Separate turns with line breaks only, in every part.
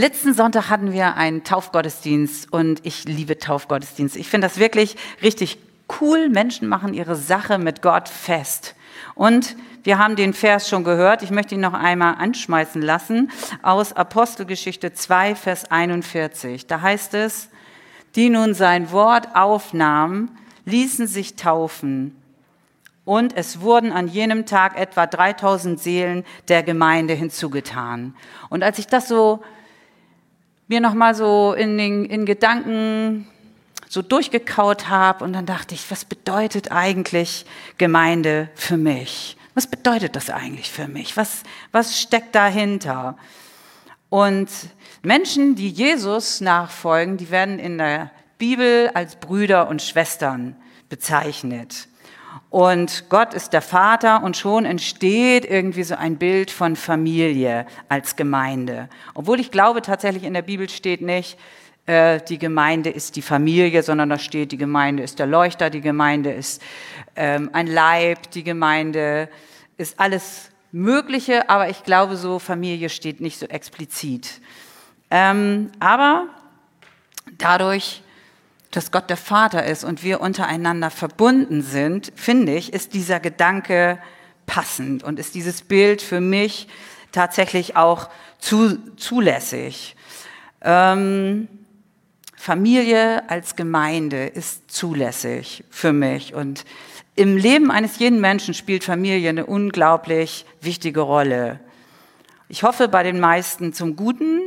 Letzten Sonntag hatten wir einen Taufgottesdienst und ich liebe Taufgottesdienst. Ich finde das wirklich richtig cool. Menschen machen ihre Sache mit Gott fest. Und wir haben den Vers schon gehört. Ich möchte ihn noch einmal anschmeißen lassen aus Apostelgeschichte 2, Vers 41. Da heißt es, die nun sein Wort aufnahmen, ließen sich taufen. Und es wurden an jenem Tag etwa 3000 Seelen der Gemeinde hinzugetan. Und als ich das so mir nochmal so in den in Gedanken so durchgekaut habe und dann dachte ich, was bedeutet eigentlich Gemeinde für mich? Was bedeutet das eigentlich für mich? Was, was steckt dahinter? Und Menschen, die Jesus nachfolgen, die werden in der Bibel als Brüder und Schwestern bezeichnet. Und Gott ist der Vater und schon entsteht irgendwie so ein Bild von Familie als Gemeinde. Obwohl ich glaube, tatsächlich in der Bibel steht nicht, äh, die Gemeinde ist die Familie, sondern da steht, die Gemeinde ist der Leuchter, die Gemeinde ist ähm, ein Leib, die Gemeinde ist alles Mögliche, aber ich glaube, so Familie steht nicht so explizit. Ähm, aber dadurch, dass Gott der Vater ist und wir untereinander verbunden sind, finde ich, ist dieser Gedanke passend und ist dieses Bild für mich tatsächlich auch zu, zulässig. Ähm, Familie als Gemeinde ist zulässig für mich und im Leben eines jeden Menschen spielt Familie eine unglaublich wichtige Rolle. Ich hoffe bei den meisten zum Guten,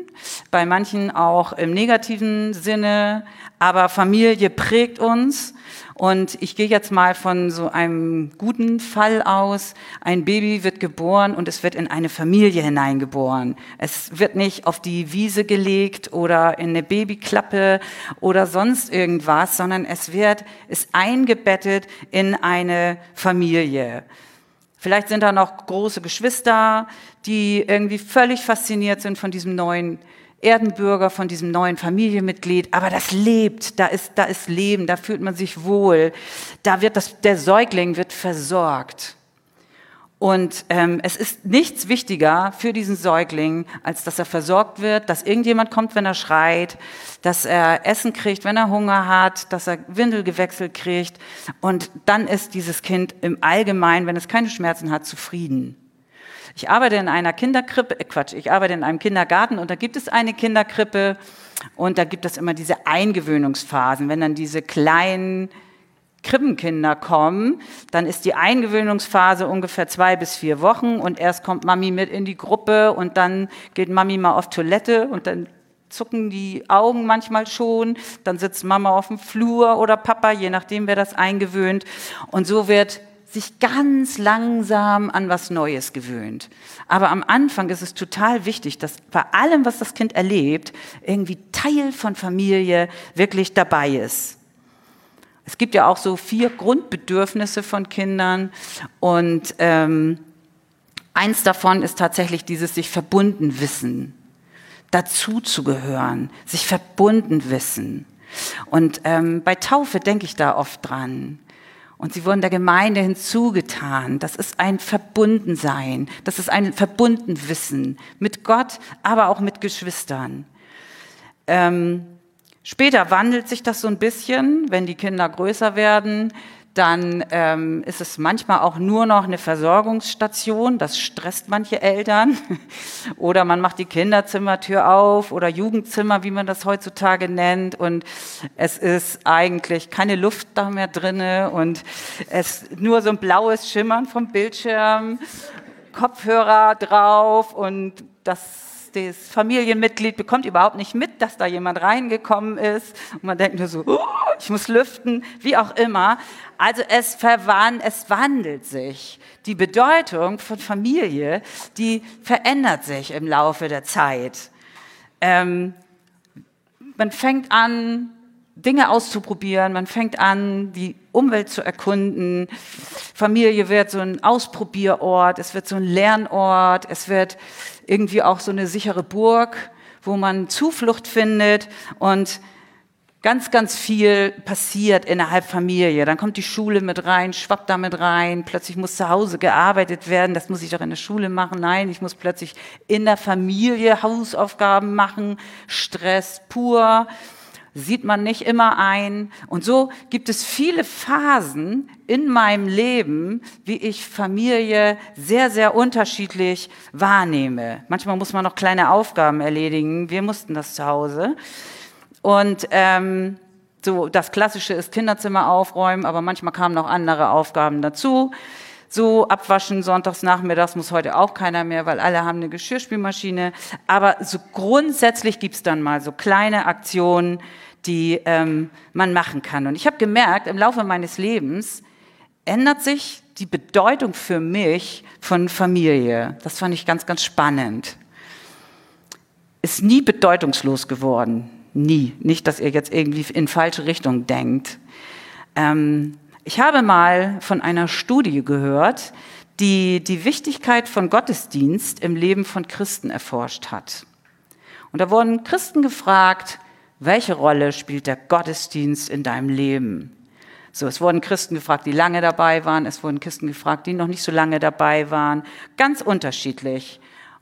bei manchen auch im negativen Sinne, aber Familie prägt uns und ich gehe jetzt mal von so einem guten Fall aus. Ein Baby wird geboren und es wird in eine Familie hineingeboren. Es wird nicht auf die Wiese gelegt oder in eine Babyklappe oder sonst irgendwas, sondern es wird, ist eingebettet in eine Familie. Vielleicht sind da noch große Geschwister, die irgendwie völlig fasziniert sind von diesem neuen Erdenbürger, von diesem neuen Familienmitglied. Aber das lebt, da ist, da ist Leben, da fühlt man sich wohl. Da wird das, der Säugling wird versorgt. Und ähm, es ist nichts wichtiger für diesen Säugling, als dass er versorgt wird, dass irgendjemand kommt, wenn er schreit, dass er Essen kriegt, wenn er Hunger hat, dass er Windel gewechselt kriegt. Und dann ist dieses Kind im Allgemeinen, wenn es keine Schmerzen hat, zufrieden. Ich arbeite in einer Kinderkrippe, äh Quatsch, ich arbeite in einem Kindergarten und da gibt es eine Kinderkrippe und da gibt es immer diese Eingewöhnungsphasen. Wenn dann diese kleinen Krippenkinder kommen, dann ist die Eingewöhnungsphase ungefähr zwei bis vier Wochen und erst kommt Mami mit in die Gruppe und dann geht Mami mal auf Toilette und dann zucken die Augen manchmal schon, dann sitzt Mama auf dem Flur oder Papa, je nachdem wer das eingewöhnt und so wird sich ganz langsam an was Neues gewöhnt. Aber am Anfang ist es total wichtig, dass bei allem, was das Kind erlebt, irgendwie Teil von Familie wirklich dabei ist. Es gibt ja auch so vier Grundbedürfnisse von Kindern und ähm, eins davon ist tatsächlich dieses sich verbunden wissen, dazu zu gehören, sich verbunden wissen. Und ähm, bei Taufe denke ich da oft dran. Und sie wurden der Gemeinde hinzugetan. Das ist ein Verbundensein. Das ist ein Verbundenwissen mit Gott, aber auch mit Geschwistern. Ähm, später wandelt sich das so ein bisschen, wenn die Kinder größer werden dann ähm, ist es manchmal auch nur noch eine Versorgungsstation. Das stresst manche Eltern. oder man macht die Kinderzimmertür auf oder Jugendzimmer, wie man das heutzutage nennt. Und es ist eigentlich keine Luft da mehr drinne und es nur so ein blaues Schimmern vom Bildschirm, Kopfhörer drauf und das das Familienmitglied bekommt überhaupt nicht mit, dass da jemand reingekommen ist. Und man denkt nur so, oh, ich muss lüften, wie auch immer. Also es, verwand, es wandelt sich. Die Bedeutung von Familie, die verändert sich im Laufe der Zeit. Ähm, man fängt an, Dinge auszuprobieren, man fängt an, die Umwelt zu erkunden. Familie wird so ein Ausprobierort, es wird so ein Lernort, es wird irgendwie auch so eine sichere Burg, wo man Zuflucht findet und ganz, ganz viel passiert innerhalb Familie. Dann kommt die Schule mit rein, schwappt da mit rein. Plötzlich muss zu Hause gearbeitet werden. Das muss ich doch in der Schule machen. Nein, ich muss plötzlich in der Familie Hausaufgaben machen. Stress pur. Sieht man nicht immer ein. Und so gibt es viele Phasen in meinem Leben, wie ich Familie sehr, sehr unterschiedlich wahrnehme. Manchmal muss man noch kleine Aufgaben erledigen. Wir mussten das zu Hause. Und ähm, so das Klassische ist Kinderzimmer aufräumen, aber manchmal kamen noch andere Aufgaben dazu. So abwaschen sonntags nachmittags muss heute auch keiner mehr, weil alle haben eine Geschirrspülmaschine. Aber so grundsätzlich gibt's dann mal so kleine Aktionen, die ähm, man machen kann. Und ich habe gemerkt, im Laufe meines Lebens ändert sich die Bedeutung für mich von Familie. Das fand ich ganz, ganz spannend. Ist nie bedeutungslos geworden. Nie. Nicht, dass ihr jetzt irgendwie in falsche Richtung denkt. Ähm, ich habe mal von einer Studie gehört, die die Wichtigkeit von Gottesdienst im Leben von Christen erforscht hat. Und da wurden Christen gefragt, welche Rolle spielt der Gottesdienst in deinem Leben? So, es wurden Christen gefragt, die lange dabei waren, es wurden Christen gefragt, die noch nicht so lange dabei waren, ganz unterschiedlich.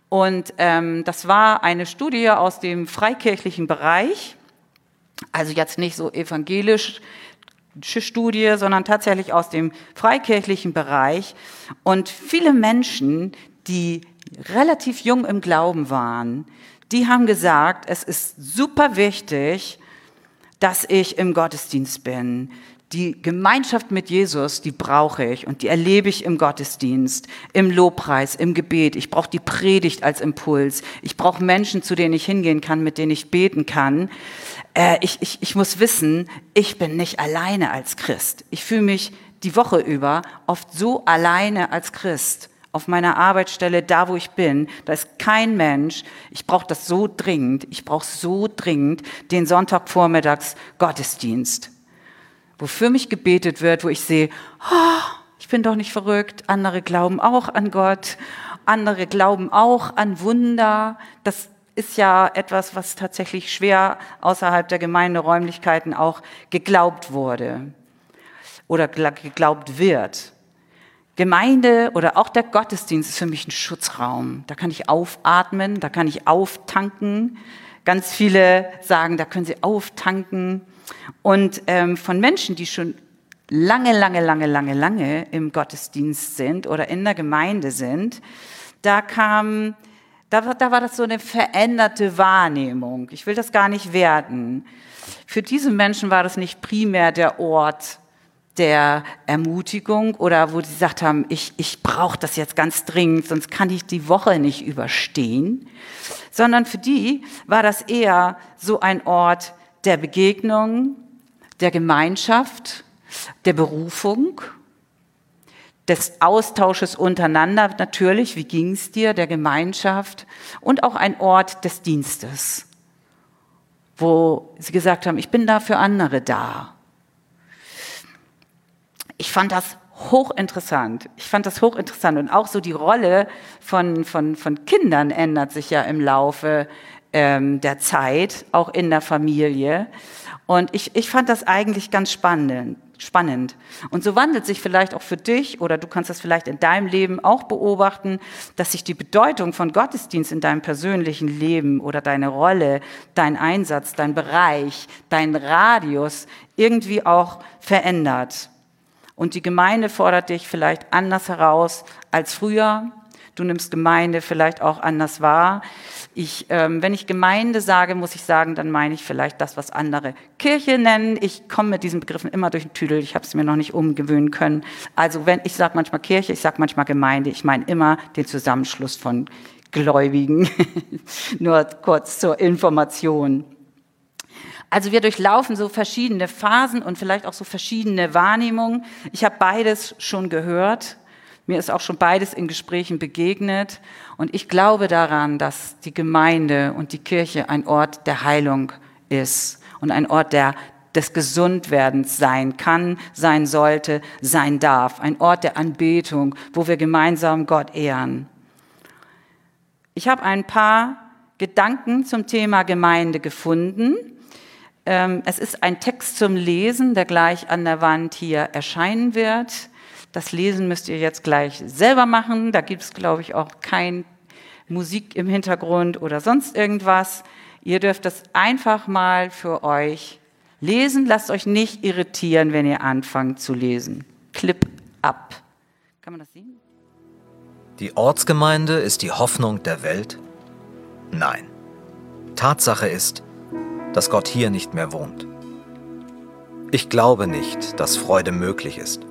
Und ähm, das war eine Studie aus dem freikirchlichen Bereich, also jetzt nicht so evangelisch Studie, sondern tatsächlich aus dem freikirchlichen Bereich. Und viele Menschen, die relativ jung im Glauben waren, die haben gesagt, es ist super wichtig, dass ich im Gottesdienst bin, die Gemeinschaft mit Jesus, die brauche ich und die erlebe ich im Gottesdienst, im Lobpreis, im Gebet. Ich brauche die Predigt als Impuls. Ich brauche Menschen, zu denen ich hingehen kann, mit denen ich beten kann. Äh, ich, ich, ich muss wissen, ich bin nicht alleine als Christ. Ich fühle mich die Woche über oft so alleine als Christ. Auf meiner Arbeitsstelle, da wo ich bin, da ist kein Mensch. Ich brauche das so dringend. Ich brauche so dringend den Sonntagvormittags Gottesdienst wo für mich gebetet wird, wo ich sehe, oh, ich bin doch nicht verrückt, andere glauben auch an Gott, andere glauben auch an Wunder. Das ist ja etwas, was tatsächlich schwer außerhalb der Gemeinderäumlichkeiten auch geglaubt wurde oder geglaubt wird. Gemeinde oder auch der Gottesdienst ist für mich ein Schutzraum. Da kann ich aufatmen, da kann ich auftanken. Ganz viele sagen, da können sie auftanken. Und ähm, von Menschen, die schon lange, lange, lange, lange, lange im Gottesdienst sind oder in der Gemeinde sind, da kam, da, da war das so eine veränderte Wahrnehmung. Ich will das gar nicht werten. Für diese Menschen war das nicht primär der Ort der Ermutigung oder wo sie gesagt haben, ich, ich brauche das jetzt ganz dringend, sonst kann ich die Woche nicht überstehen, sondern für die war das eher so ein Ort der Begegnung, der Gemeinschaft, der Berufung, des Austausches untereinander natürlich, wie ging es dir, der Gemeinschaft und auch ein Ort des Dienstes, wo sie gesagt haben, ich bin da für andere da. Ich fand das hochinteressant. Ich fand das hochinteressant und auch so die Rolle von, von, von Kindern ändert sich ja im Laufe ähm, der Zeit, auch in der Familie. Und ich, ich fand das eigentlich ganz spannend, spannend. Und so wandelt sich vielleicht auch für dich oder du kannst das vielleicht in deinem Leben auch beobachten, dass sich die Bedeutung von Gottesdienst in deinem persönlichen Leben oder deine Rolle, dein Einsatz, dein Bereich, dein Radius irgendwie auch verändert. Und die Gemeinde fordert dich vielleicht anders heraus als früher. Du nimmst Gemeinde vielleicht auch anders wahr. Ich, ähm, wenn ich Gemeinde sage, muss ich sagen, dann meine ich vielleicht das, was andere Kirche nennen. Ich komme mit diesen Begriffen immer durch den Tüdel. Ich habe es mir noch nicht umgewöhnen können. Also wenn ich sage manchmal Kirche, ich sage manchmal Gemeinde. Ich meine immer den Zusammenschluss von Gläubigen. Nur kurz zur Information. Also wir durchlaufen so verschiedene Phasen und vielleicht auch so verschiedene Wahrnehmungen. Ich habe beides schon gehört. Mir ist auch schon beides in Gesprächen begegnet. Und ich glaube daran, dass die Gemeinde und die Kirche ein Ort der Heilung ist und ein Ort der, des Gesundwerdens sein kann, sein sollte, sein darf. Ein Ort der Anbetung, wo wir gemeinsam Gott ehren. Ich habe ein paar Gedanken zum Thema Gemeinde gefunden. Ähm, es ist ein Text zum Lesen, der gleich an der Wand hier erscheinen wird. Das Lesen müsst ihr jetzt gleich selber machen. Da gibt es, glaube ich, auch kein Musik im Hintergrund oder sonst irgendwas. Ihr dürft das einfach mal für euch lesen. Lasst euch nicht irritieren, wenn ihr anfangt zu lesen. Clip ab. Kann man das sehen?
Die Ortsgemeinde ist die Hoffnung der Welt? Nein. Tatsache ist, dass Gott hier nicht mehr wohnt. Ich glaube nicht, dass Freude möglich ist,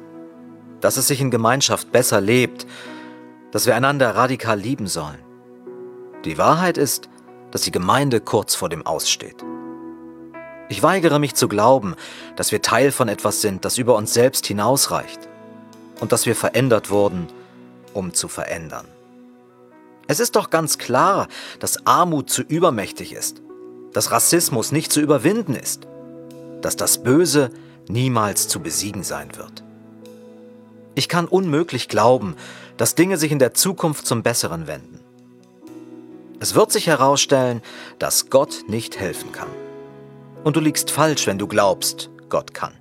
dass es sich in Gemeinschaft besser lebt, dass wir einander radikal lieben sollen. Die Wahrheit ist, dass die Gemeinde kurz vor dem Aussteht. Ich weigere mich zu glauben, dass wir Teil von etwas sind, das über uns selbst hinausreicht und dass wir verändert wurden, um zu verändern. Es ist doch ganz klar, dass Armut zu übermächtig ist dass Rassismus nicht zu überwinden ist, dass das Böse niemals zu besiegen sein wird. Ich kann unmöglich glauben, dass Dinge sich in der Zukunft zum Besseren wenden. Es wird sich herausstellen, dass Gott nicht helfen kann. Und du liegst falsch, wenn du glaubst, Gott kann.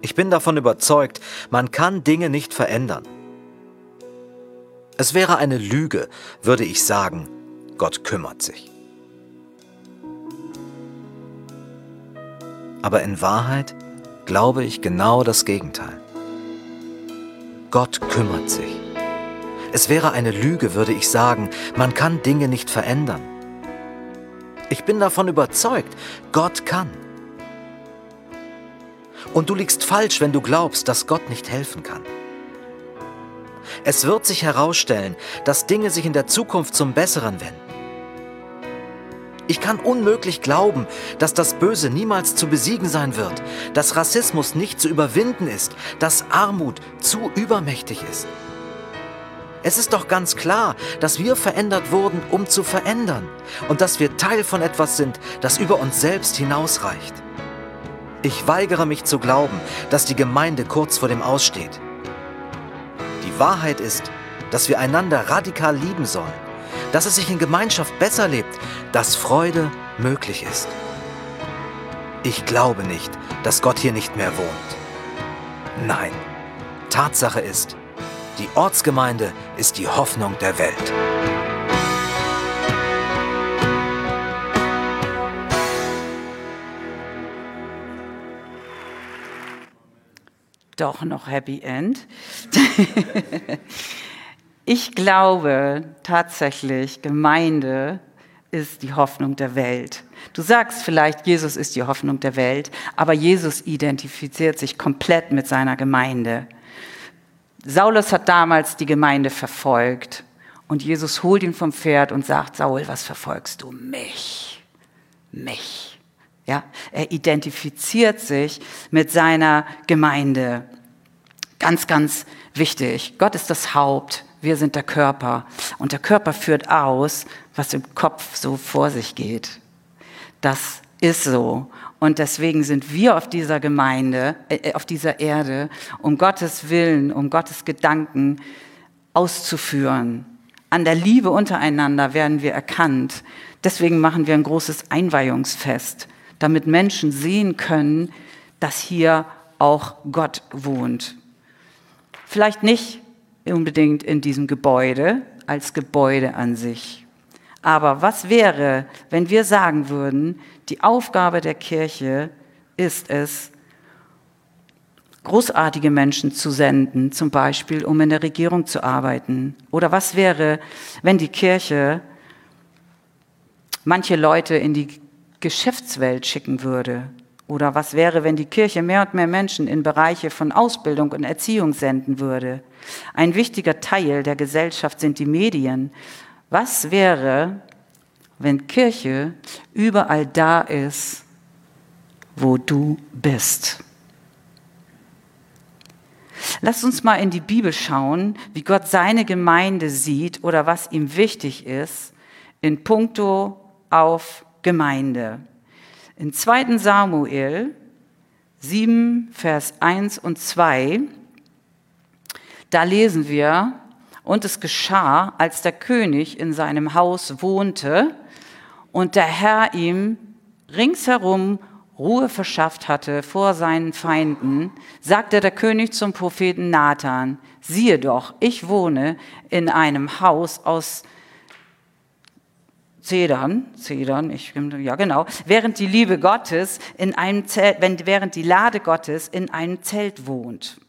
Ich bin davon überzeugt, man kann Dinge nicht verändern. Es wäre eine Lüge, würde ich sagen, Gott kümmert sich. aber in Wahrheit glaube ich genau das Gegenteil. Gott kümmert sich. Es wäre eine Lüge, würde ich sagen, man kann Dinge nicht verändern. Ich bin davon überzeugt, Gott kann. Und du liegst falsch, wenn du glaubst, dass Gott nicht helfen kann. Es wird sich herausstellen, dass Dinge sich in der Zukunft zum Besseren wenden. Ich kann unmöglich glauben, dass das Böse niemals zu besiegen sein wird, dass Rassismus nicht zu überwinden ist, dass Armut zu übermächtig ist. Es ist doch ganz klar, dass wir verändert wurden, um zu verändern und dass wir Teil von etwas sind, das über uns selbst hinausreicht. Ich weigere mich zu glauben, dass die Gemeinde kurz vor dem Aussteht. Die Wahrheit ist, dass wir einander radikal lieben sollen dass es sich in Gemeinschaft besser lebt, dass Freude möglich ist. Ich glaube nicht, dass Gott hier nicht mehr wohnt. Nein, Tatsache ist, die Ortsgemeinde ist die Hoffnung der Welt.
Doch noch Happy End. Ich glaube tatsächlich, Gemeinde ist die Hoffnung der Welt. Du sagst vielleicht, Jesus ist die Hoffnung der Welt, aber Jesus identifiziert sich komplett mit seiner Gemeinde. Saulus hat damals die Gemeinde verfolgt und Jesus holt ihn vom Pferd und sagt, Saul, was verfolgst du? Mich. Mich. Ja, er identifiziert sich mit seiner Gemeinde. Ganz, ganz wichtig. Gott ist das Haupt wir sind der Körper. Und der Körper führt aus, was im Kopf so vor sich geht. Das ist so. Und deswegen sind wir auf dieser Gemeinde, äh, auf dieser Erde, um Gottes Willen, um Gottes Gedanken auszuführen. An der Liebe untereinander werden wir erkannt. Deswegen machen wir ein großes Einweihungsfest, damit Menschen sehen können, dass hier auch Gott wohnt. Vielleicht nicht unbedingt in diesem Gebäude als Gebäude an sich. Aber was wäre, wenn wir sagen würden, die Aufgabe der Kirche ist es, großartige Menschen zu senden, zum Beispiel, um in der Regierung zu arbeiten? Oder was wäre, wenn die Kirche manche Leute in die Geschäftswelt schicken würde? Oder was wäre, wenn die Kirche mehr und mehr Menschen in Bereiche von Ausbildung und Erziehung senden würde? Ein wichtiger Teil der Gesellschaft sind die Medien. Was wäre, wenn Kirche überall da ist, wo du bist? Lass uns mal in die Bibel schauen, wie Gott seine Gemeinde sieht oder was ihm wichtig ist in puncto auf Gemeinde. In 2. Samuel 7, Vers 1 und 2 da lesen wir, und es geschah, als der König in seinem Haus wohnte und der Herr ihm ringsherum Ruhe verschafft hatte vor seinen Feinden, sagte der König zum Propheten Nathan, siehe doch, ich wohne in einem Haus aus Zedern, Zedern, ich, ja genau, während die Liebe Gottes in einem Zelt, wenn, während die Lade Gottes in einem Zelt wohnt.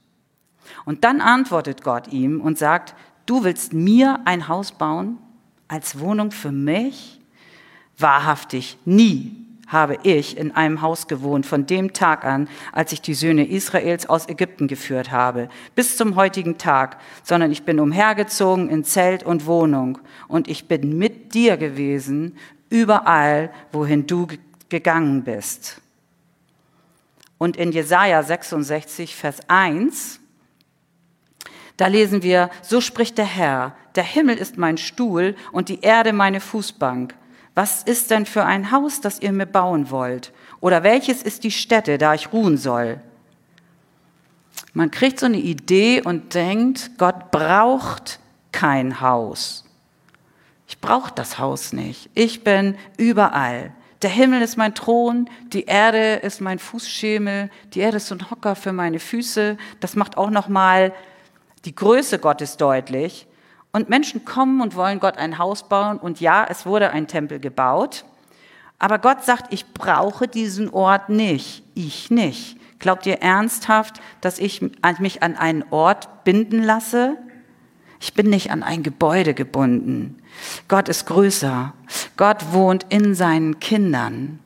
Und dann antwortet Gott ihm und sagt, du willst mir ein Haus bauen als Wohnung für mich? Wahrhaftig, nie habe ich in einem Haus gewohnt, von dem Tag an, als ich die Söhne Israels aus Ägypten geführt habe, bis zum heutigen Tag, sondern ich bin umhergezogen in Zelt und Wohnung und ich bin mit dir gewesen, überall, wohin du gegangen bist. Und in Jesaja 66, Vers 1, da lesen wir, so spricht der Herr, der Himmel ist mein Stuhl und die Erde meine Fußbank. Was ist denn für ein Haus, das ihr mir bauen wollt? Oder welches ist die Stätte, da ich ruhen soll? Man kriegt so eine Idee und denkt, Gott braucht kein Haus. Ich brauche das Haus nicht. Ich bin überall. Der Himmel ist mein Thron, die Erde ist mein Fußschemel, die Erde ist so ein Hocker für meine Füße. Das macht auch noch mal die Größe Gottes deutlich. Und Menschen kommen und wollen Gott ein Haus bauen. Und ja, es wurde ein Tempel gebaut. Aber Gott sagt, ich brauche diesen Ort nicht. Ich nicht. Glaubt ihr ernsthaft, dass ich mich an einen Ort binden lasse? Ich bin nicht an ein Gebäude gebunden. Gott ist größer. Gott wohnt in seinen Kindern.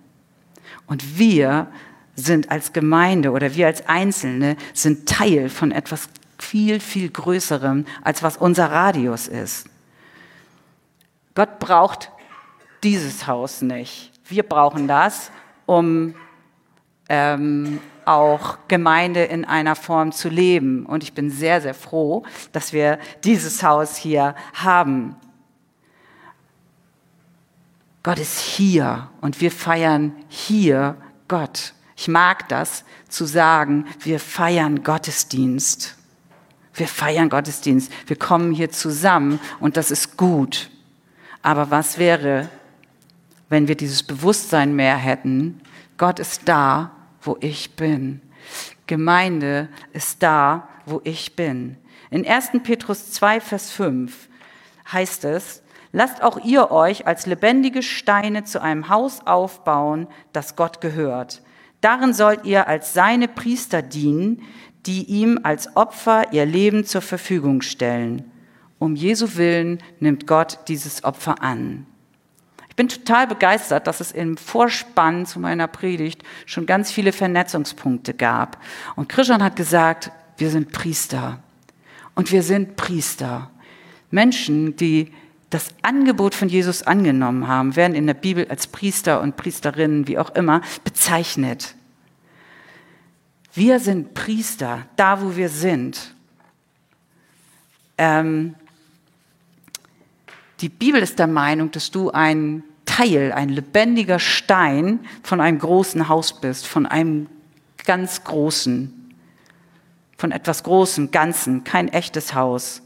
Und wir sind als Gemeinde oder wir als Einzelne sind Teil von etwas viel, viel größerem, als was unser Radius ist. Gott braucht dieses Haus nicht. Wir brauchen das, um ähm, auch Gemeinde in einer Form zu leben. Und ich bin sehr, sehr froh, dass wir dieses Haus hier haben. Gott ist hier und wir feiern hier Gott. Ich mag das zu sagen, wir feiern Gottesdienst. Wir feiern Gottesdienst. Wir kommen hier zusammen und das ist gut. Aber was wäre, wenn wir dieses Bewusstsein mehr hätten? Gott ist da, wo ich bin. Gemeinde ist da, wo ich bin. In 1. Petrus 2, Vers 5 heißt es, lasst auch ihr euch als lebendige Steine zu einem Haus aufbauen, das Gott gehört. Darin sollt ihr als seine Priester dienen, die ihm als Opfer ihr Leben zur Verfügung stellen. Um Jesu Willen nimmt Gott dieses Opfer an. Ich bin total begeistert, dass es im Vorspann zu meiner Predigt schon ganz viele Vernetzungspunkte gab. Und Christian hat gesagt, wir sind Priester. Und wir sind Priester. Menschen, die das Angebot von Jesus angenommen haben, werden in der Bibel als Priester und Priesterinnen, wie auch immer, bezeichnet. Wir sind Priester, da wo wir sind. Ähm, die Bibel ist der Meinung, dass du ein Teil, ein lebendiger Stein von einem großen Haus bist, von einem ganz großen, von etwas Großem, Ganzen, kein echtes Haus,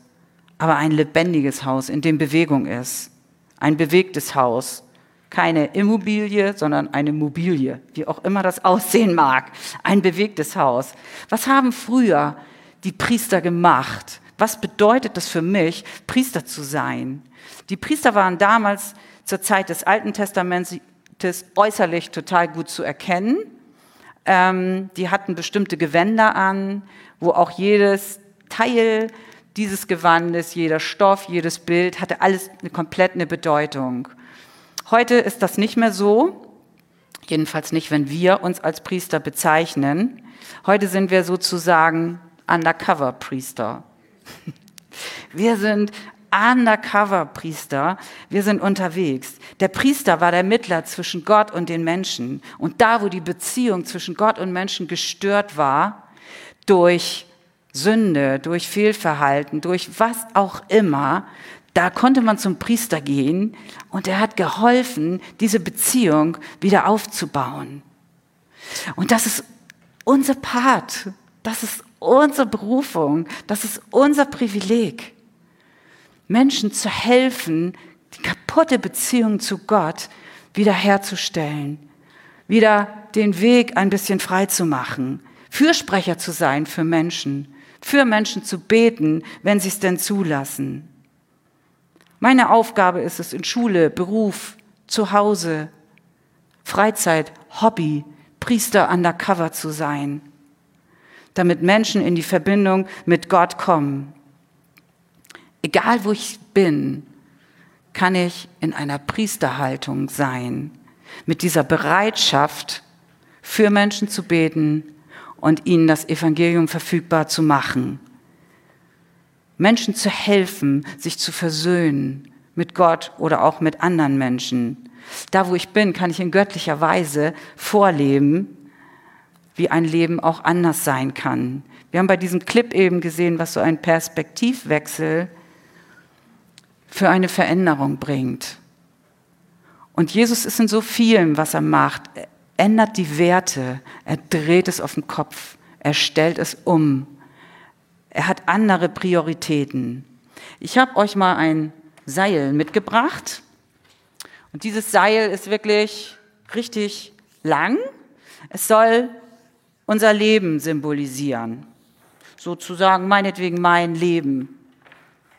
aber ein lebendiges Haus, in dem Bewegung ist, ein bewegtes Haus, keine Immobilie, sondern eine Mobilie, wie auch immer das aussehen mag, ein bewegtes Haus. Was haben früher die Priester gemacht? Was bedeutet das für mich, Priester zu sein? Die Priester waren damals zur Zeit des Alten Testaments äußerlich total gut zu erkennen. Ähm, die hatten bestimmte Gewänder an, wo auch jedes Teil dieses Gewandes, jeder Stoff, jedes Bild hatte alles eine komplett eine Bedeutung. Heute ist das nicht mehr so, jedenfalls nicht, wenn wir uns als Priester bezeichnen. Heute sind wir sozusagen Undercover-Priester. Wir sind Undercover-Priester, wir sind unterwegs. Der Priester war der Mittler zwischen Gott und den Menschen. Und da, wo die Beziehung zwischen Gott und Menschen gestört war, durch Sünde, durch Fehlverhalten, durch was auch immer, da konnte man zum Priester gehen und er hat geholfen, diese Beziehung wieder aufzubauen. Und das ist unser Part, das ist unsere Berufung, das ist unser Privileg, Menschen zu helfen, die kaputte Beziehung zu Gott wiederherzustellen, wieder den Weg ein bisschen frei zu machen, Fürsprecher zu sein für Menschen, für Menschen zu beten, wenn sie es denn zulassen. Meine Aufgabe ist es in Schule, Beruf, zu Hause, Freizeit, Hobby, Priester undercover zu sein, damit Menschen in die Verbindung mit Gott kommen. Egal wo ich bin, kann ich in einer Priesterhaltung sein, mit dieser Bereitschaft, für Menschen zu beten und ihnen das Evangelium verfügbar zu machen. Menschen zu helfen, sich zu versöhnen mit Gott oder auch mit anderen Menschen. Da, wo ich bin, kann ich in göttlicher Weise vorleben, wie ein Leben auch anders sein kann. Wir haben bei diesem Clip eben gesehen, was so ein Perspektivwechsel für eine Veränderung bringt. Und Jesus ist in so vielem, was er macht. Er ändert die Werte, er dreht es auf den Kopf, er stellt es um. Er hat andere Prioritäten. Ich habe euch mal ein Seil mitgebracht. Und dieses Seil ist wirklich richtig lang. Es soll unser Leben symbolisieren. Sozusagen meinetwegen mein Leben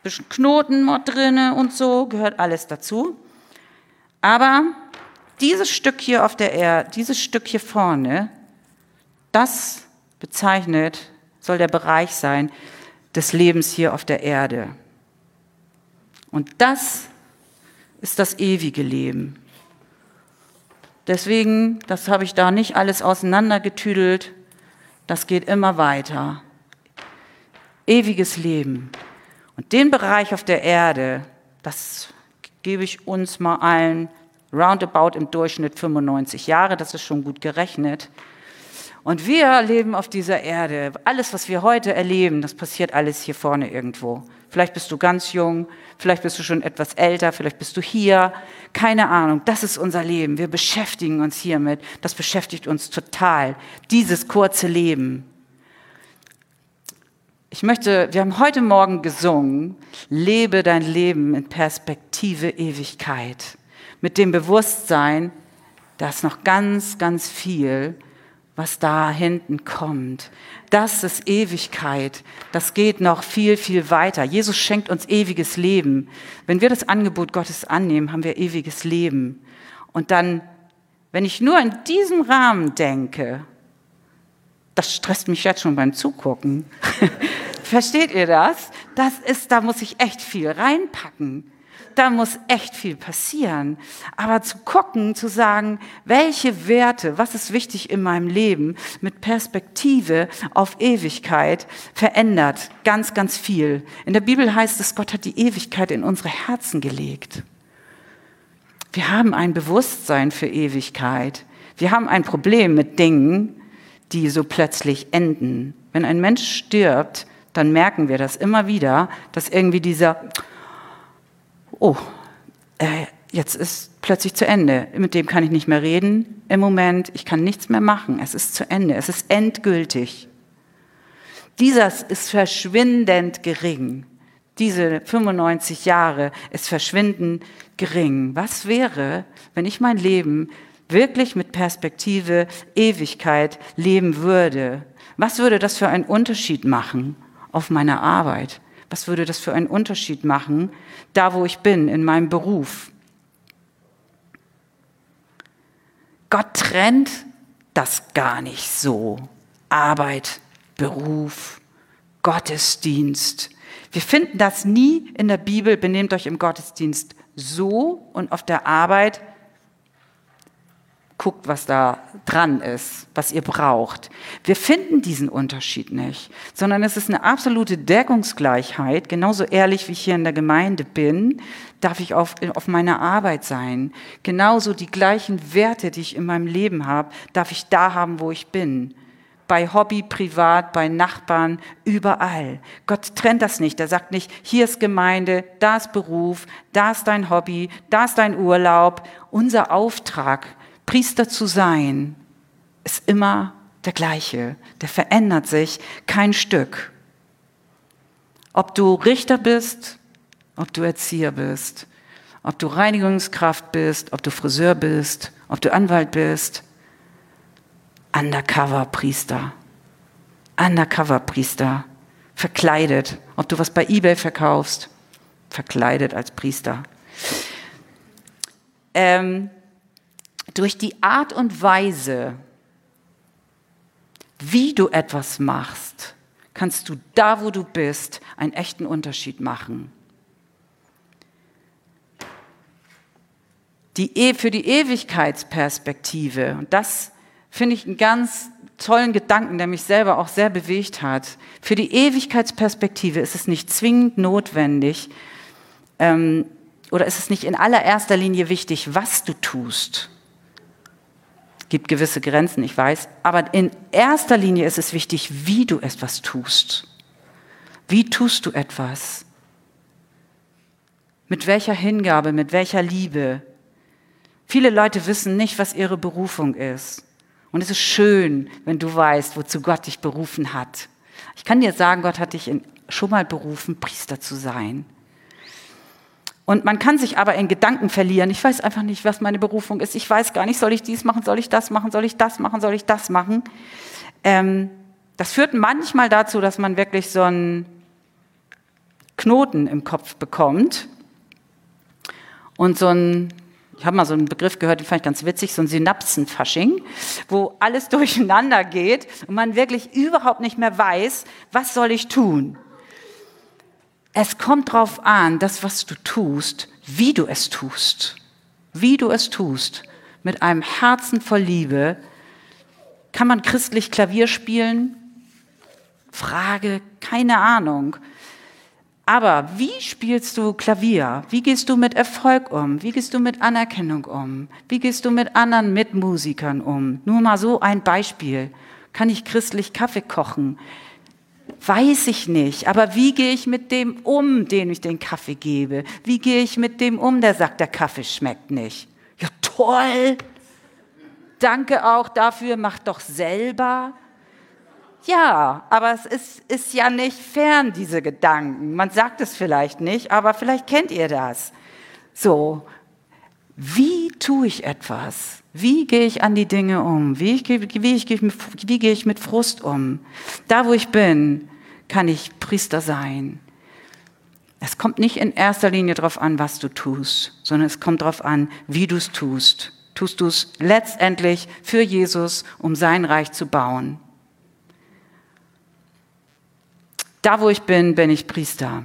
bisschen Knoten drinne und so, gehört alles dazu. Aber dieses Stück hier auf der Erde, dieses Stück hier vorne, das bezeichnet, soll der Bereich sein des Lebens hier auf der Erde. Und das ist das ewige Leben. Deswegen, das habe ich da nicht alles auseinandergetüdelt, das geht immer weiter. Ewiges Leben. Und den Bereich auf der Erde, das gebe ich uns mal allen roundabout im Durchschnitt 95 Jahre, das ist schon gut gerechnet. Und wir leben auf dieser Erde. Alles, was wir heute erleben, das passiert alles hier vorne irgendwo. Vielleicht bist du ganz jung, vielleicht bist du schon etwas älter, vielleicht bist du hier. Keine Ahnung. Das ist unser Leben. Wir beschäftigen uns hiermit. Das beschäftigt uns total. Dieses kurze Leben. Ich möchte, wir haben heute Morgen gesungen, lebe dein Leben in Perspektive Ewigkeit. Mit dem Bewusstsein, dass noch ganz, ganz viel, was da hinten kommt. Das ist Ewigkeit. Das geht noch viel, viel weiter. Jesus schenkt uns ewiges Leben. Wenn wir das Angebot Gottes annehmen, haben wir ewiges Leben. Und dann, wenn ich nur in diesem Rahmen denke, das stresst mich jetzt schon beim Zugucken. Versteht ihr das? Das ist, da muss ich echt viel reinpacken. Da muss echt viel passieren. Aber zu gucken, zu sagen, welche Werte, was ist wichtig in meinem Leben, mit Perspektive auf Ewigkeit, verändert ganz, ganz viel. In der Bibel heißt es, Gott hat die Ewigkeit in unsere Herzen gelegt. Wir haben ein Bewusstsein für Ewigkeit. Wir haben ein Problem mit Dingen, die so plötzlich enden. Wenn ein Mensch stirbt, dann merken wir das immer wieder, dass irgendwie dieser, oh, äh, jetzt ist plötzlich zu Ende. Mit dem kann ich nicht mehr reden im Moment. Ich kann nichts mehr machen. Es ist zu Ende. Es ist endgültig. Dieses ist verschwindend gering. Diese 95 Jahre ist verschwindend gering. Was wäre, wenn ich mein Leben wirklich mit Perspektive Ewigkeit leben würde? Was würde das für einen Unterschied machen? auf meiner Arbeit? Was würde das für einen Unterschied machen, da wo ich bin, in meinem Beruf? Gott trennt das gar nicht so. Arbeit, Beruf, Gottesdienst. Wir finden das nie in der Bibel, benehmt euch im Gottesdienst so und auf der Arbeit guckt, was da dran ist, was ihr braucht. Wir finden diesen Unterschied nicht, sondern es ist eine absolute Deckungsgleichheit. Genauso ehrlich wie ich hier in der Gemeinde bin, darf ich auf, auf meiner Arbeit sein. Genauso die gleichen Werte, die ich in meinem Leben habe, darf ich da haben, wo ich bin. Bei Hobby, privat, bei Nachbarn, überall. Gott trennt das nicht. Er sagt nicht, hier ist Gemeinde, da ist Beruf, da ist dein Hobby, da ist dein Urlaub. Unser Auftrag Priester zu sein, ist immer der gleiche. Der verändert sich kein Stück. Ob du Richter bist, ob du Erzieher bist, ob du Reinigungskraft bist, ob du Friseur bist, ob du Anwalt bist, Undercover-Priester. Undercover-Priester. Verkleidet. Ob du was bei eBay verkaufst. Verkleidet als Priester. Ähm, durch die Art und Weise, wie du etwas machst, kannst du da, wo du bist, einen echten Unterschied machen. Die, e, für die Ewigkeitsperspektive, und das finde ich einen ganz tollen Gedanken, der mich selber auch sehr bewegt hat. Für die Ewigkeitsperspektive ist es nicht zwingend notwendig, ähm, oder ist es nicht in allererster Linie wichtig, was du tust. Gibt gewisse Grenzen, ich weiß, aber in erster Linie ist es wichtig, wie du etwas tust. Wie tust du etwas? Mit welcher Hingabe, mit welcher Liebe? Viele Leute wissen nicht, was ihre Berufung ist. Und es ist schön, wenn du weißt, wozu Gott dich berufen hat. Ich kann dir sagen, Gott hat dich schon mal berufen, Priester zu sein. Und man kann sich aber in Gedanken verlieren. Ich weiß einfach nicht, was meine Berufung ist. Ich weiß gar nicht, soll ich dies machen, soll ich das machen, soll ich das machen, soll ich das machen. Ähm, das führt manchmal dazu, dass man wirklich so einen Knoten im Kopf bekommt und so ein ich habe mal so einen Begriff gehört, den fand ich ganz witzig, so ein Synapsenfasching, wo alles durcheinander geht und man wirklich überhaupt nicht mehr weiß, was soll ich tun. Es kommt darauf an, das, was du tust, wie du es tust. Wie du es tust. Mit einem Herzen voll Liebe. Kann man christlich Klavier spielen? Frage, keine Ahnung. Aber wie spielst du Klavier? Wie gehst du mit Erfolg um? Wie gehst du mit Anerkennung um? Wie gehst du mit anderen Mitmusikern um? Nur mal so ein Beispiel. Kann ich christlich Kaffee kochen? Weiß ich nicht. Aber wie gehe ich mit dem um, dem ich den Kaffee gebe? Wie gehe ich mit dem um, der sagt, der Kaffee schmeckt nicht? Ja, toll. Danke auch dafür, mach doch selber. Ja, aber es ist, ist ja nicht fern, diese Gedanken. Man sagt es vielleicht nicht, aber vielleicht kennt ihr das. So, wie tue ich etwas? Wie gehe ich an die Dinge um? Wie, ich, wie, ich, wie gehe ich mit Frust um? Da, wo ich bin, kann ich Priester sein. Es kommt nicht in erster Linie darauf an, was du tust, sondern es kommt darauf an, wie du es tust. Tust du es letztendlich für Jesus, um sein Reich zu bauen? Da, wo ich bin, bin ich Priester.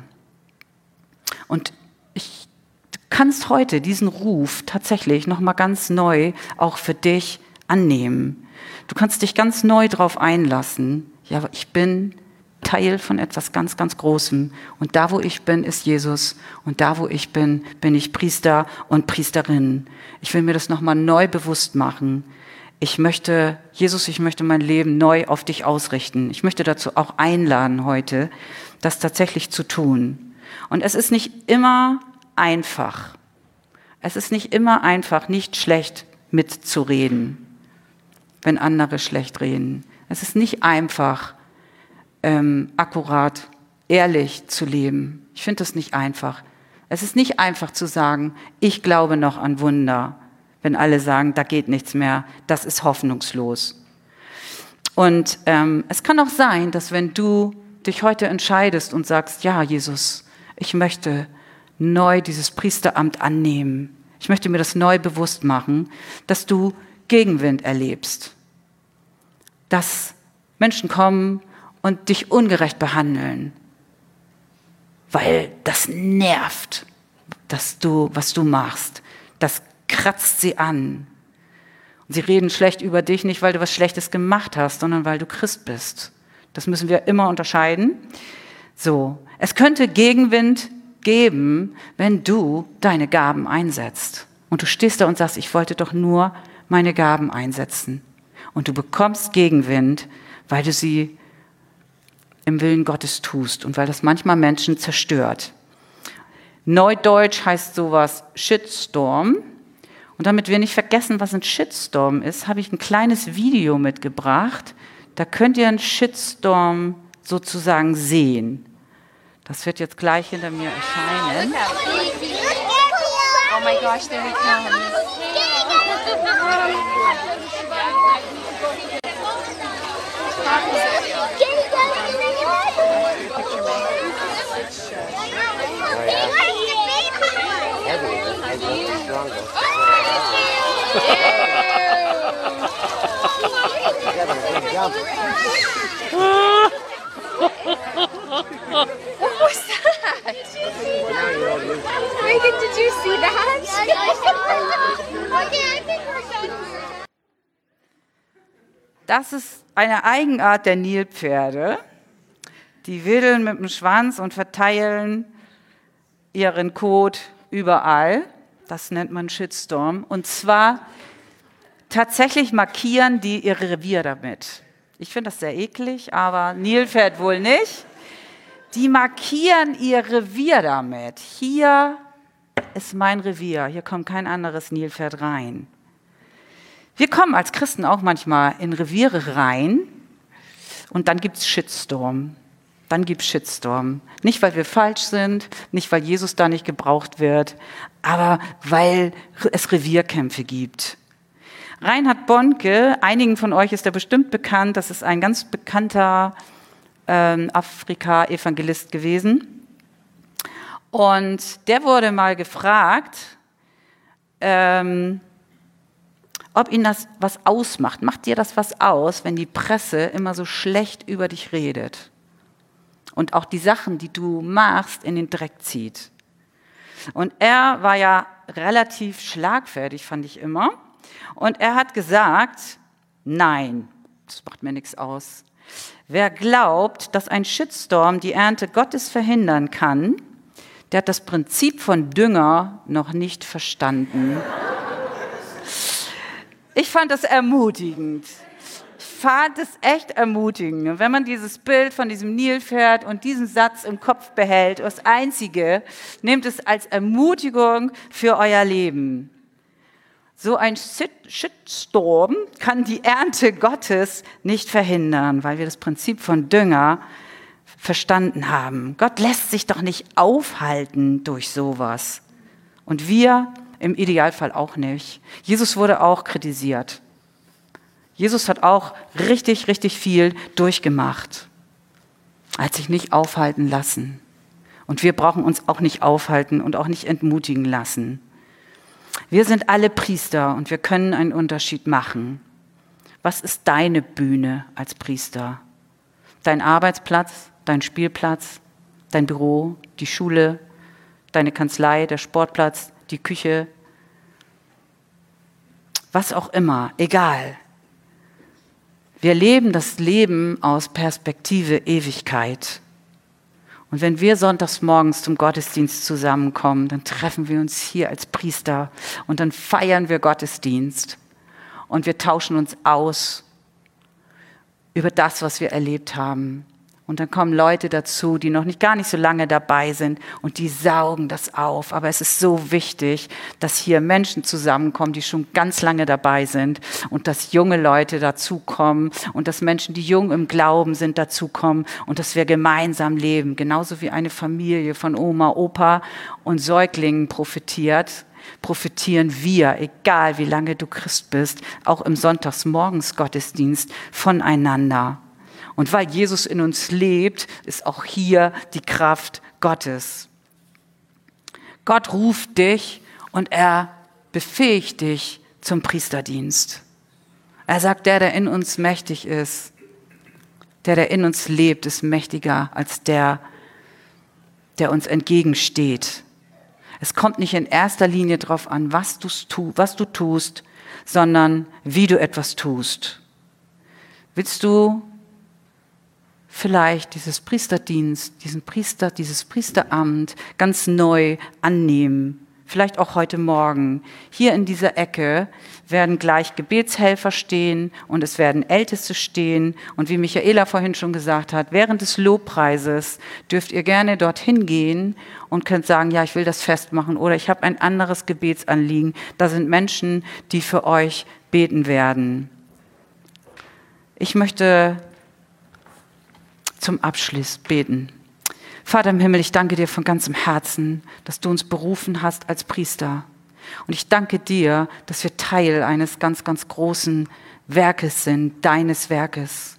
Und ich, du kannst heute diesen Ruf tatsächlich nochmal ganz neu auch für dich annehmen. Du kannst dich ganz neu darauf einlassen. Ja, ich bin Teil von etwas ganz, ganz Großem. Und da, wo ich bin, ist Jesus. Und da, wo ich bin, bin ich Priester und Priesterin. Ich will mir das nochmal neu bewusst machen ich möchte, Jesus, ich möchte mein Leben neu auf dich ausrichten. Ich möchte dazu auch einladen heute, das tatsächlich zu tun. Und es ist nicht immer einfach. Es ist nicht immer einfach, nicht schlecht mitzureden, wenn andere schlecht reden. Es ist nicht einfach, ähm, akkurat, ehrlich zu leben. Ich finde das nicht einfach. Es ist nicht einfach zu sagen, ich glaube noch an Wunder wenn alle sagen, da geht nichts mehr, das ist hoffnungslos. Und ähm, es kann auch sein, dass wenn du dich heute entscheidest und sagst, ja, Jesus, ich möchte neu dieses Priesteramt annehmen, ich möchte mir das neu bewusst machen, dass du Gegenwind erlebst, dass Menschen kommen und dich ungerecht behandeln, weil das nervt, dass du, was du machst. Das kratzt sie an. Und sie reden schlecht über dich, nicht weil du was Schlechtes gemacht hast, sondern weil du Christ bist. Das müssen wir immer unterscheiden. So, es könnte Gegenwind geben, wenn du deine Gaben einsetzt. Und du stehst da und sagst, ich wollte doch nur meine Gaben einsetzen. Und du bekommst Gegenwind, weil du sie im Willen Gottes tust und weil das manchmal Menschen zerstört. Neudeutsch heißt sowas Shitstorm. Und damit wir nicht vergessen, was ein Shitstorm ist, habe ich ein kleines Video mitgebracht. Da könnt ihr einen Shitstorm sozusagen sehen. Das wird jetzt gleich hinter mir erscheinen. Oh my gosh, there it comes
what was that? Reagan, did you see that?
das ist eine Eigenart der Nilpferde. Die wedeln mit dem Schwanz und verteilen ihren Kot überall. Das nennt man Shitstorm. Und zwar tatsächlich markieren die ihr Revier damit. Ich finde das sehr eklig, aber Nilpferd wohl nicht. Die markieren ihr Revier damit. Hier ist mein Revier. Hier kommt kein anderes Nilpferd rein. Wir kommen als Christen auch manchmal in Reviere rein und dann gibt es Shitstorm. Dann gibt Shitstorm. Nicht, weil wir falsch sind, nicht, weil Jesus da nicht gebraucht wird, aber weil es Revierkämpfe gibt. Reinhard Bonke, einigen von euch ist er bestimmt bekannt, das ist ein ganz bekannter ähm, Afrika-Evangelist gewesen. Und der wurde mal gefragt, ähm, ob ihn das was ausmacht. Macht dir das was aus, wenn die Presse immer so schlecht über dich redet und auch die Sachen, die du machst, in den Dreck zieht? Und er war ja relativ schlagfertig, fand ich immer. Und er hat gesagt, nein, das macht mir nichts aus. Wer glaubt, dass ein Shitstorm die Ernte Gottes verhindern kann, der hat das Prinzip von Dünger noch nicht verstanden. Ich fand das ermutigend. Fand es echt ermutigend. wenn man dieses Bild von diesem Nilpferd und diesen Satz im Kopf behält, das Einzige, nehmt es als Ermutigung für euer Leben. So ein Shitstorm kann die Ernte Gottes nicht verhindern, weil wir das Prinzip von Dünger verstanden haben. Gott lässt sich doch nicht aufhalten durch sowas. Und wir im Idealfall auch nicht. Jesus wurde auch kritisiert. Jesus hat auch richtig, richtig viel durchgemacht, hat sich nicht aufhalten lassen. Und wir brauchen uns auch nicht aufhalten und auch nicht entmutigen lassen. Wir sind alle Priester und wir können einen Unterschied machen. Was ist deine Bühne als Priester? Dein Arbeitsplatz, dein Spielplatz, dein Büro, die Schule, deine Kanzlei, der Sportplatz, die Küche, was auch immer, egal. Wir leben das Leben aus Perspektive Ewigkeit. Und wenn wir sonntags morgens zum Gottesdienst zusammenkommen, dann treffen wir uns hier als Priester und dann feiern wir Gottesdienst und wir tauschen uns aus über das, was wir erlebt haben. Und dann kommen Leute dazu, die noch nicht gar nicht so lange dabei sind und die saugen das auf. Aber es ist so wichtig, dass hier Menschen zusammenkommen, die schon ganz lange dabei sind und dass junge Leute dazukommen und dass Menschen, die jung im Glauben sind, dazukommen und dass wir gemeinsam leben. Genauso wie eine Familie von Oma, Opa und Säuglingen profitiert profitieren wir, egal wie lange du Christ bist, auch im Sonntagsmorgensgottesdienst voneinander. Und weil Jesus in uns lebt, ist auch hier die Kraft Gottes. Gott ruft dich und er befähigt dich zum Priesterdienst. Er sagt, der, der in uns mächtig ist, der, der in uns lebt, ist mächtiger als der, der uns entgegensteht. Es kommt nicht in erster Linie darauf an, was, tu, was du tust, sondern wie du etwas tust. Willst du vielleicht dieses Priesterdienst, diesen Priester, dieses Priesteramt ganz neu annehmen. Vielleicht auch heute Morgen. Hier in dieser Ecke werden gleich Gebetshelfer stehen und es werden Älteste stehen. Und wie Michaela vorhin schon gesagt hat, während des Lobpreises dürft ihr gerne dorthin gehen und könnt sagen, ja, ich will das festmachen oder ich habe ein anderes Gebetsanliegen. Da sind Menschen, die für euch beten werden. Ich möchte zum Abschluss beten. Vater im Himmel, ich danke dir von ganzem Herzen, dass du uns berufen hast als Priester. Und ich danke dir, dass wir Teil eines ganz, ganz großen Werkes sind, deines Werkes.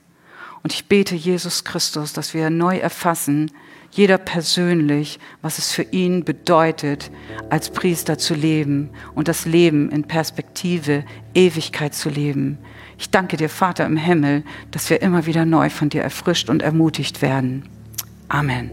Und ich bete, Jesus Christus, dass wir neu erfassen, jeder persönlich, was es für ihn bedeutet, als Priester zu leben und das Leben in Perspektive, Ewigkeit zu leben. Ich danke dir, Vater im Himmel, dass wir immer wieder neu von dir erfrischt und ermutigt werden. Amen.